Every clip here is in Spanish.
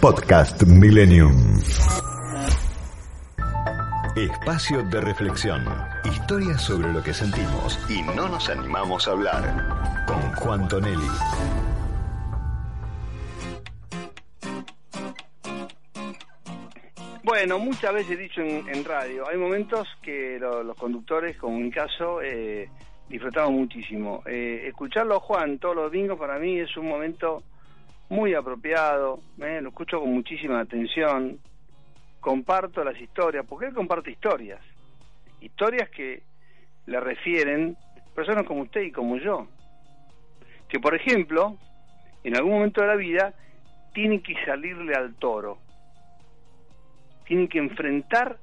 Podcast Millennium. Espacio de reflexión. Historias sobre lo que sentimos y no nos animamos a hablar. Con Juan Tonelli. Bueno, muchas veces he dicho en, radio, hay momentos que los conductores, como en mi caso, eh, disfrutamos muchísimo. Eh, escucharlo Juan todos los domingos para mí es un momento muy apropiado, ¿eh? lo escucho con muchísima atención, comparto las historias, porque él comparte historias, historias que le refieren personas como usted y como yo, que por ejemplo, en algún momento de la vida, tienen que salirle al toro, tienen que enfrentar,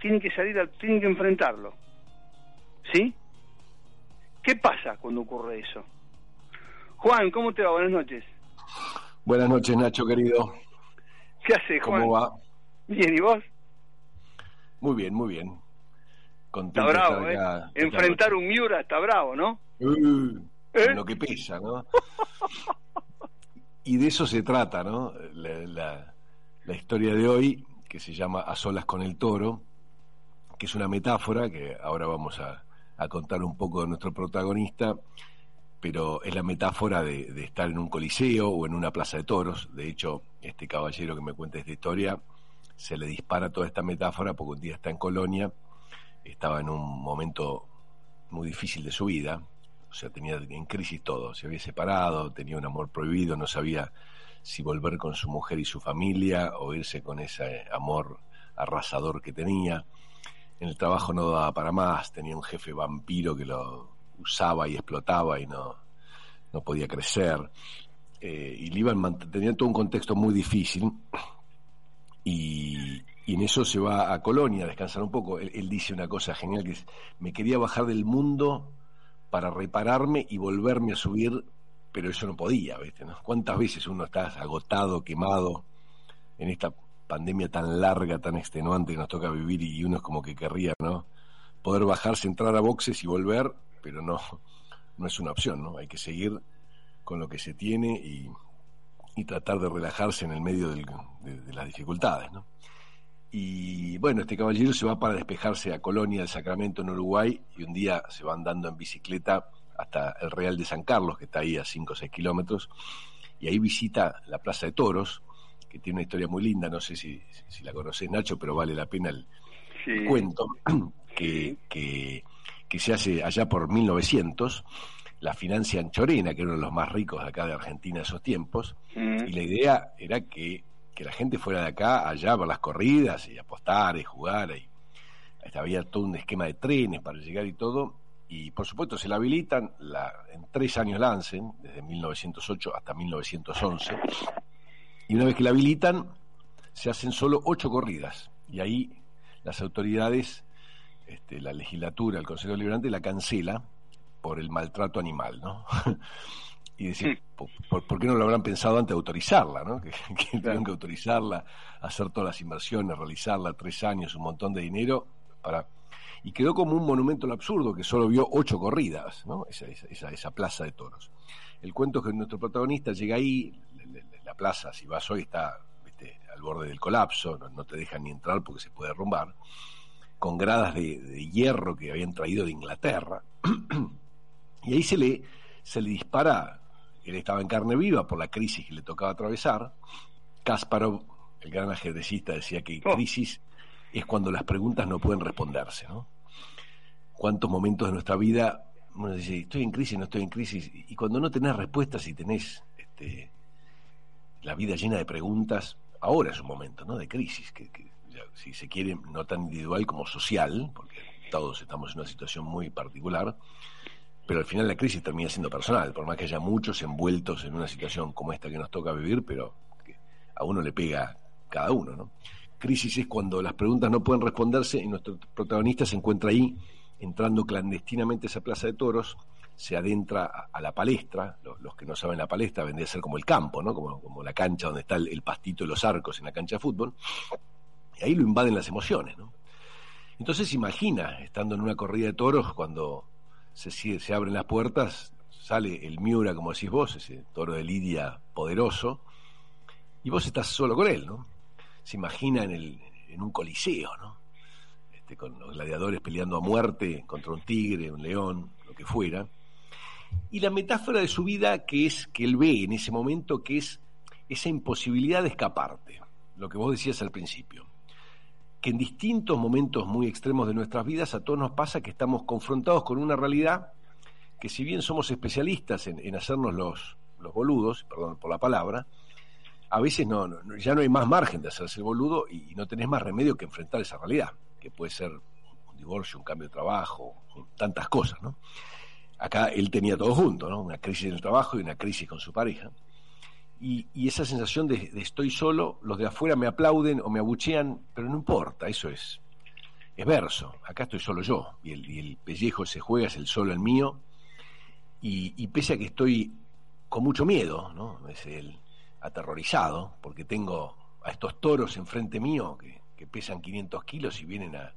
tienen que salir al, tienen que enfrentarlo, ¿sí? ¿Qué pasa cuando ocurre eso? Juan, ¿cómo te va? Buenas noches. Buenas noches, Nacho, querido. ¿Qué haces, Juan? ¿Cómo va? Bien, ¿y vos? Muy bien, muy bien. está bravo, ¿eh? Enfrentar un Miura está bravo, ¿no? Uh, ¿Eh? Lo que pesa, ¿no? y de eso se trata, ¿no? La, historia de hoy, que se llama A solas con el toro, que es una metáfora que ahora vamos a, a contar un poco de nuestro protagonista, pero es la metáfora de, estar en un coliseo o en una plaza de toros. De hecho, este caballero que me cuenta esta historia, se le dispara toda esta metáfora porque un día está en Colonia, estaba en un momento muy difícil de su vida, o sea, tenía en crisis todo, se había separado, tenía un amor prohibido, no sabía si volver con su mujer y su familia o irse con ese amor arrasador que tenía. En el trabajo no daba para más, tenía un jefe vampiro que lo usaba y explotaba y no, no podía crecer. Eh, y Líban tenía todo un contexto muy difícil y, en eso se va a Colonia a descansar un poco. Él, dice una cosa genial que es, me quería bajar del mundo para repararme y volverme a subir, pero eso no podía, ¿viste? ¿no? ¿Cuántas veces uno está agotado, quemado en esta pandemia tan larga, tan extenuante que nos toca vivir y uno es como que querría, ¿no? Poder bajarse, entrar a boxes y volver pero no, no es una opción, ¿no? Hay que seguir con lo que se tiene y, tratar de relajarse en el medio de, las dificultades, ¿no? Y bueno, este caballero se va para despejarse a Colonia del Sacramento en Uruguay y un día se va andando en bicicleta hasta el Real de San Carlos, que está ahí a 5 o 6 kilómetros, y ahí visita la Plaza de Toros, que tiene una historia muy linda, no sé si, la conoces Nacho, pero vale la pena el, cuento, que, que que se hace allá por 1900, la financia Anchorena, que era uno de los más ricos de acá de Argentina en esos tiempos, y la idea era que, la gente fuera de acá allá a ver las corridas y apostar y jugar, y había todo un esquema de trenes para llegar y todo, y por supuesto se la habilitan, la, en tres años lancen, desde 1908 hasta 1911, y una vez que la habilitan, se hacen solo ocho corridas, y ahí las autoridades este, la legislatura, el Consejo Liberante la cancela por el maltrato animal, ¿no? y decir, ¿por, qué no lo habrán pensado antes de autorizarla, ¿no? Que, que que autorizarla, hacer todas las inversiones, realizarla, tres años, un montón de dinero, para... Y quedó como un monumento al absurdo que solo vio ocho corridas, ¿no? Esa, esa, esa plaza de toros. El cuento es que nuestro protagonista llega ahí, la, plaza, si vas hoy, está al borde del colapso, no, no te dejan ni entrar porque se puede derrumbar con gradas de, hierro que habían traído de Inglaterra. y ahí se le, se le dispara, él estaba en carne viva por la crisis que le tocaba atravesar. Kasparov, el gran ajedrecista, decía que oh. crisis es cuando las preguntas no pueden responderse. ¿no? ¿Cuántos momentos de nuestra vida uno dice, estoy en crisis, no estoy en crisis? Y cuando no tenés respuestas y tenés este, la vida llena de preguntas, ahora es un momento ¿no? de crisis, que si se quiere, no tan individual como social, porque todos estamos en una situación muy particular, pero al final la crisis termina siendo personal, por más que haya muchos envueltos en una situación como esta que nos toca vivir, pero a uno le pega cada uno, ¿no? Crisis es cuando las preguntas no pueden responderse y nuestro protagonista se encuentra ahí, entrando clandestinamente a esa plaza de toros, se adentra a, la palestra, los, que no saben la palestra vendría a ser como el campo, ¿no? Como, como la cancha donde está el, pastito y los arcos en la cancha de fútbol, y ahí lo invaden las emociones, ¿no? Entonces imagina, estando en una corrida de toros, cuando se, abren las puertas, sale el Miura, como decís vos, ese toro de Lidia poderoso, y vos estás solo con él, ¿no? Se imagina en, el, en un coliseo, ¿no? Este, con los gladiadores peleando a muerte contra un tigre, un león, lo que fuera. Y la metáfora de su vida que es que él ve en ese momento, que es esa imposibilidad de escaparte, lo que vos decías al principio que en distintos momentos muy extremos de nuestras vidas a todos nos pasa que estamos confrontados con una realidad que si bien somos especialistas en, hacernos los, los, boludos, perdón por la palabra, a veces no, ya no hay más margen de hacerse el boludo y, no tenés más remedio que enfrentar esa realidad, que puede ser un divorcio, un cambio de trabajo, tantas cosas, ¿no? Acá él tenía todo junto, ¿no? Una crisis en el trabajo y una crisis con su pareja. Y, esa sensación de, estoy solo, los de afuera me aplauden o me abuchean, pero no importa, eso es, es verso, acá estoy solo yo, y el, pellejo se juega, es el solo el mío, y, pese a que estoy con mucho miedo, ¿no? es el aterrorizado, porque tengo a estos toros enfrente mío que, que pesan 500 kilos y vienen a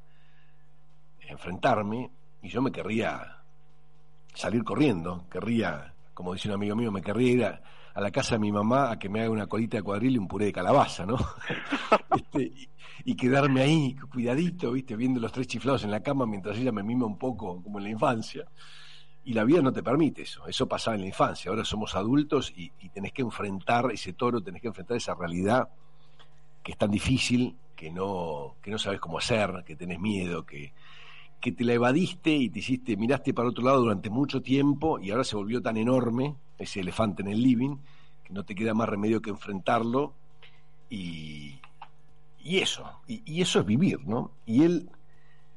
enfrentarme, y yo me querría salir corriendo, querría, como dice un amigo mío, me querría ir a a la casa de mi mamá a que me haga una colita de cuadril y un puré de calabaza, ¿no? Este, y, quedarme ahí, cuidadito, ¿viste? Viendo los tres chiflados en la cama mientras ella me mima un poco, como en la infancia. Y la vida no te permite eso, eso pasaba en la infancia, ahora somos adultos y, y tenés que enfrentar ese toro, tenés que enfrentar esa realidad que es tan difícil, que no, que no sabes cómo hacer, que tenés miedo, que, que te la evadiste y te hiciste, miraste para otro lado durante mucho tiempo y ahora se volvió tan enorme ese elefante en el living que no te queda más remedio que enfrentarlo y, y eso, y, eso es vivir, ¿no? Y él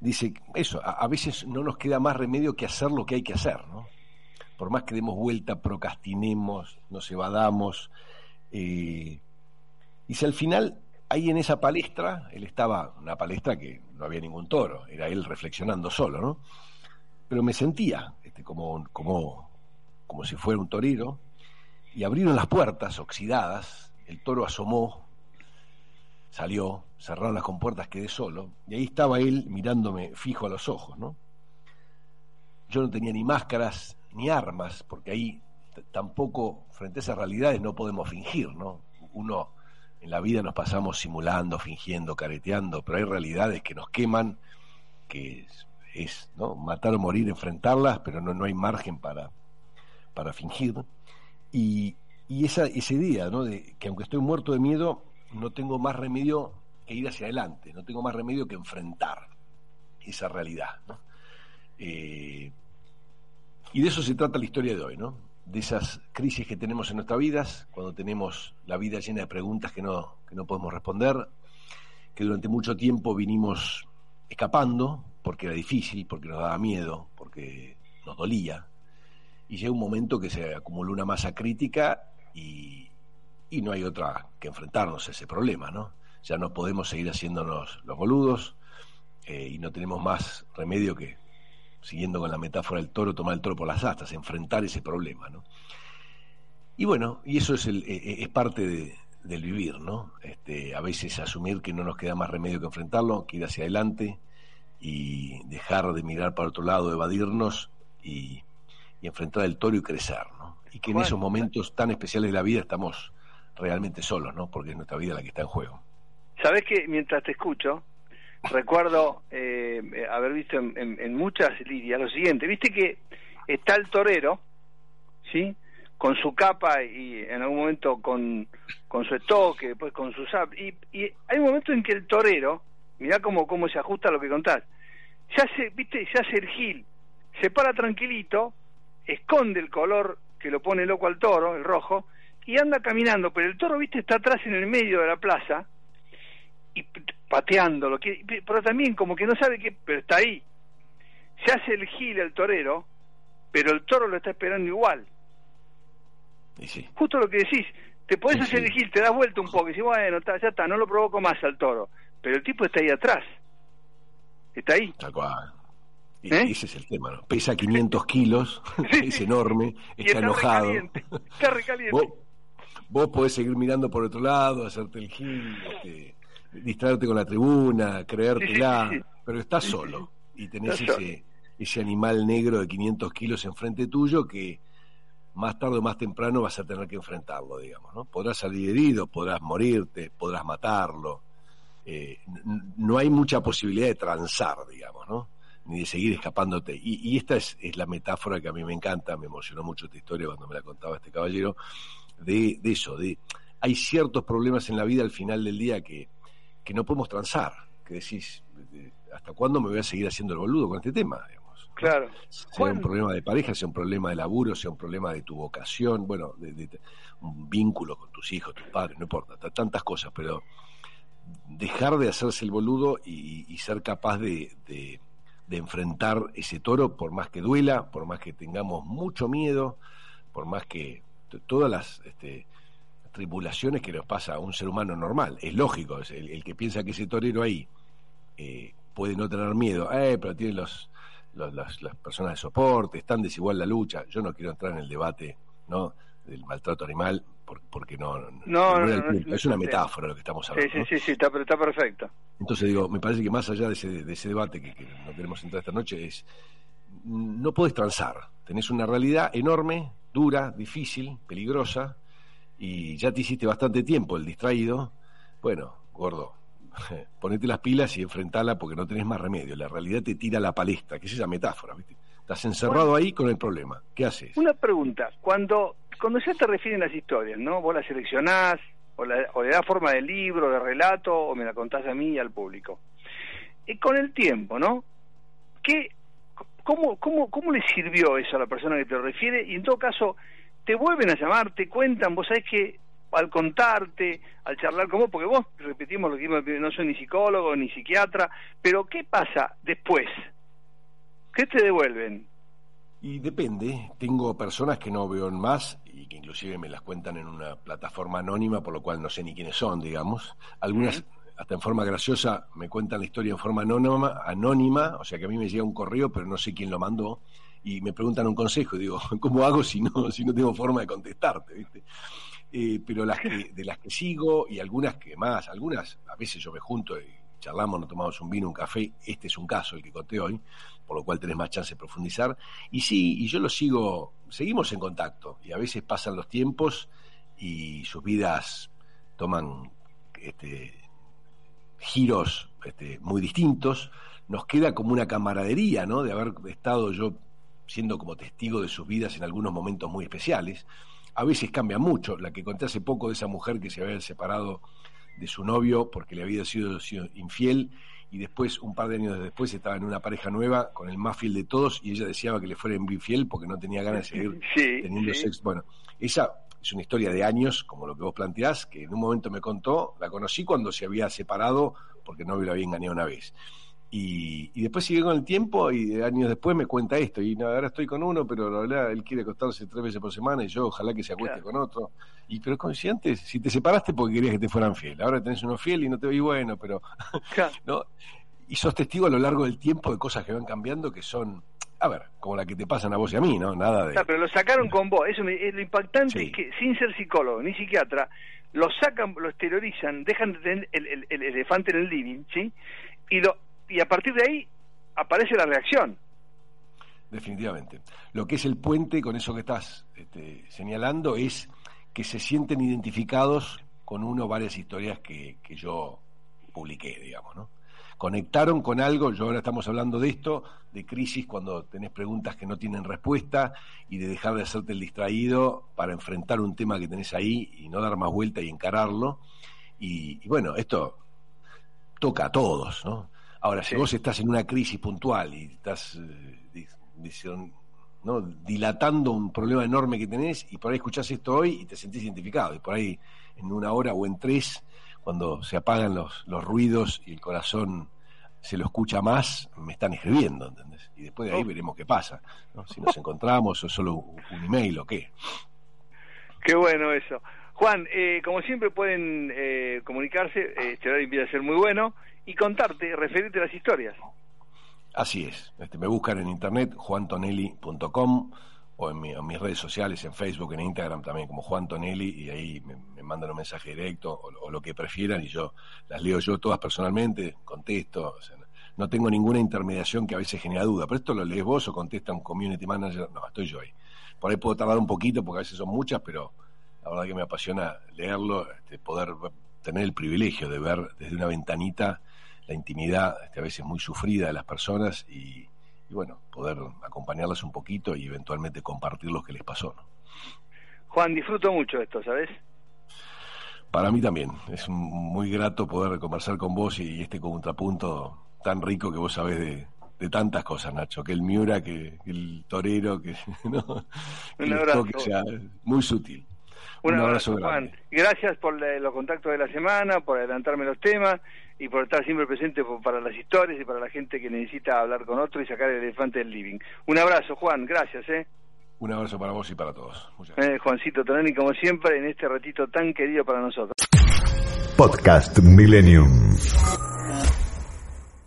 dice, eso, a, veces no nos queda más remedio que hacer lo que hay que hacer, ¿no? Por más que demos vuelta, procrastinemos, nos evadamos, eh, y si al final ahí en esa palestra, él estaba, una palestra que no había ningún toro, era él reflexionando solo, ¿no? Pero me sentía este, como, como, como si fuera un torero, y abrieron las puertas oxidadas, el toro asomó, salió, cerraron las compuertas, quedé solo, y ahí estaba él mirándome fijo a los ojos, ¿no? Yo no tenía ni máscaras ni armas, porque ahí tampoco, frente a esas realidades, no podemos fingir, ¿no? Uno en la vida nos pasamos simulando, fingiendo, careteando, pero hay realidades que nos queman, que es, ¿no? matar o morir, enfrentarlas, pero no, no hay margen para, para fingir. Y, y esa, día, ¿no? de que aunque estoy muerto de miedo, no tengo más remedio que ir hacia adelante, no tengo más remedio que enfrentar esa realidad. Eh, y de eso se trata la historia de hoy, ¿no? de esas crisis que tenemos en nuestras vidas, cuando tenemos la vida llena de preguntas que no, que no podemos responder, que durante mucho tiempo vinimos escapando porque era difícil, porque nos daba miedo, porque nos dolía, y llega un momento que se acumuló una masa crítica y, y no hay otra que enfrentarnos a ese problema, ¿no? Ya no podemos seguir haciéndonos los boludos eh, y no tenemos más remedio que siguiendo con la metáfora del toro, tomar el toro por las astas, enfrentar ese problema, ¿no? Y bueno, y eso es, el, e, e, es parte del vivir, ¿no? Este, a veces asumir que no nos queda más remedio que enfrentarlo, que ir hacia adelante y dejar de mirar para otro lado, evadirnos y, enfrentar el toro y crecer, ¿no? Y que en esos momentos tan especiales de la vida estamos realmente solos, ¿no? Porque es nuestra vida la que está en juego. Sabes que mientras te escucho, recuerdo eh, haber visto en, muchas lidias lo siguiente, viste que está el torero, ¿sí? Con su capa y en algún momento con, con su estoque, después con su zap, y, y hay un momento en que el torero, mirá cómo, cómo se ajusta a lo que contás, se hace, viste, se hace el gil, se para tranquilito, esconde el color que lo pone loco al toro, el rojo, y anda caminando, pero el toro, viste, está atrás en el medio de la plaza, y pateándolo, pero también como que no sabe qué, pero está ahí. Se hace el gil el torero pero el toro lo está esperando igual. Y sí. Justo lo que decís, te podés hacer sí. el gil, te das vuelta un poco y decís, bueno, está, ya está, no lo provoco más al toro. Pero el tipo está ahí atrás. Está ahí. Tal cual. ¿Eh? Ese es el tema, ¿no? Pesa 500 kilos, Sí. es enorme, Y está enojado. recaliente. Está recaliente. Vos, vos podés seguir mirando por otro lado, hacerte el gil, este, distraerte con la tribuna, creértela, Sí, sí, sí, pero estás solo y tenés ese, ese animal negro de 500 kilos enfrente tuyo que más tarde o más temprano vas a tener que enfrentarlo, digamos, ¿no? Podrás salir herido, podrás morirte, podrás matarlo. eh, no hay mucha posibilidad de transar, digamos, ¿no? Ni de seguir escapándote. Y, y esta es, es la metáfora que a mí me encanta, me emocionó mucho esta historia cuando me la contaba este caballero, de, de eso, de hay ciertos problemas en la vida al final del día que, que no podemos transar, que decís, de- ¿hasta cuándo me voy a seguir haciendo el boludo con este tema? Digamos. Claro. sea Juan. un problema de pareja, sea un problema de laburo, sea un problema de tu vocación, bueno, de, de- un vínculo con tus hijos, tus padres, no importa, tantas cosas, pero dejar de hacerse el boludo y, y ser capaz de, de- de enfrentar ese toro, por más que duela, por más que tengamos mucho miedo, por más que todas las este, tribulaciones que nos pasa a un ser humano normal, es lógico, es el, que piensa que ese torero ahí eh, puede no tener miedo, eh, pero tiene los, los- las, las personas de soporte, es tan desigual la lucha. Yo no quiero entrar en el debate ¿no? del maltrato animal porque no, no, No, no, el es una metáfora lo que estamos hablando. sí, sí, sí, está, pero está perfecto. Entonces digo, me parece que más allá de ese, de ese debate que, que no queremos entrar esta noche, es no podés transar. Tenés una realidad enorme, dura, difícil, peligrosa, y ya te hiciste bastante tiempo el distraído. Bueno, gordo, ponete las pilas y enfrentala porque no tenés más remedio. La realidad te tira a la palestra, que es esa metáfora, ¿viste? Estás encerrado ahí con el problema. ¿Qué haces? Una pregunta, cuando cuando ya te refieren las historias, ¿no? Vos las seleccionás, o, la- o le das forma de libro, de relato, o me la contás a mí y al público. Y con el tiempo, ¿no? ¿Qué, cómo, cómo, ¿Cómo le sirvió eso a la persona que te lo refiere? Y en todo caso, te vuelven a llamar, te cuentan, vos sabés que al contarte, al charlar con vos, porque vos, repetimos lo que dijimos, no soy ni psicólogo ni psiquiatra, pero ¿qué pasa después? ¿Qué te devuelven? Y depende, tengo personas que no veo más y que inclusive me las cuentan en una plataforma anónima, por lo cual no sé ni quiénes son, digamos. Algunas, hasta en forma graciosa, me cuentan la historia en forma anónima, anónima, o sea que a mí me llega un correo, pero no sé quién lo mandó, y me preguntan un consejo, y digo, ¿cómo hago si no, si no tengo forma de contestarte? ¿viste? Eh, pero las que, de las que sigo, y algunas que más, algunas, a veces yo me junto y charlamos, nos tomamos un vino, un café, este es un caso, el que conté hoy, por lo cual tenés más chance de profundizar. Y sí, y yo lo sigo, seguimos en contacto, y a veces pasan los tiempos y sus vidas toman este, giros este, muy distintos. Nos queda como una camaradería, ¿no? De haber estado yo siendo como testigo de sus vidas en algunos momentos muy especiales. A veces cambia mucho. La que conté hace poco de esa mujer que se había separado de su novio porque le había sido, sido infiel y después, un par de años después, estaba en una pareja nueva con el más fiel de todos y ella deseaba que le fuera infiel porque no tenía ganas de seguir Sí, teniendo sí. sexo. Bueno, esa es una historia de años, como lo que vos planteás, que en un momento me contó, la conocí cuando se había separado porque no lo había engañado una vez. Y, y después sigue con el tiempo y años después me cuenta esto. Y no, ahora estoy con uno, pero la verdad él quiere acostarse tres veces por semana y yo ojalá que se acueste Claro. con otro. Y pero como si te separaste porque querías que te fueran fiel, ahora tenés uno fiel y no te veis bueno, pero Claro. ¿no? Y sos testigo a lo largo del tiempo de cosas que van cambiando que son, a ver, como la que te pasan a vos y a mí, ¿no? Nada de... Claro, pero lo sacaron con vos. Eso me- lo impactante Sí. es que sin ser psicólogo ni psiquiatra, lo sacan, lo exteriorizan, dejan de tener el, el- el elefante en el living, ¿sí? Y, lo, y a partir de ahí aparece la reacción. Definitivamente. Lo que es el puente con eso que estás este, señalando es que se sienten identificados con uno o varias historias que, yo publiqué, digamos, ¿no? Conectaron con algo, yo ahora estamos hablando de esto, de crisis cuando tenés preguntas que no tienen respuesta y de dejar de hacerte el distraído para enfrentar un tema que tenés ahí y no dar más vuelta y encararlo. Y, y bueno, esto toca a todos, ¿no? Ahora, si vos estás en una crisis puntual y estás eh, ¿no? dilatando un problema enorme que tenés y por ahí escuchás esto hoy y te sentís identificado y por ahí en una hora o en tres, cuando se apagan los, los ruidos y el corazón se lo escucha más, me están escribiendo, ¿entendés? Y después de ahí oh. veremos qué pasa, si nos encontramos o solo un, email o qué. Qué bueno eso. Juan, eh, como siempre pueden eh, comunicarse, eh, este horario empieza a ser muy bueno, y contarte, referirte a las historias. Así es, este, me buscan en internet, juantonelli.com o en, mis redes sociales, en Facebook, en Instagram también como Juan Tonelli, y ahí me, mandan un mensaje directo o, lo que prefieran y yo las leo yo todas personalmente, contesto, no tengo ninguna intermediación que a veces genera duda, pero esto lo lees vos o contesta un community manager, no, estoy yo ahí. Por ahí puedo tardar un poquito porque a veces son muchas, pero la verdad que me apasiona leerlo, este, poder tener el privilegio de ver desde una ventanita la intimidad este, a veces muy sufrida de las personas y, bueno, poder acompañarlas un poquito y eventualmente compartir lo que les pasó. Juan, disfruto mucho esto, ¿sabes? Para mí también, es muy grato poder conversar con vos y, este contrapunto tan rico que vos sabés de, tantas cosas, Nacho, que el Miura, que, el torero, que, ¿no? que sea muy sutil. Un, abrazo, Juan. Gracias por los contactos de la semana, por adelantarme los temas y por estar siempre presente para las historias y para la gente que necesita hablar con otro y sacar el elefante del living. Un abrazo, Juan. Gracias, ¿eh? Un abrazo para vos y para todos. Eh, Juancito Tonani, como siempre, en este ratito tan querido para nosotros. Podcast Millennium.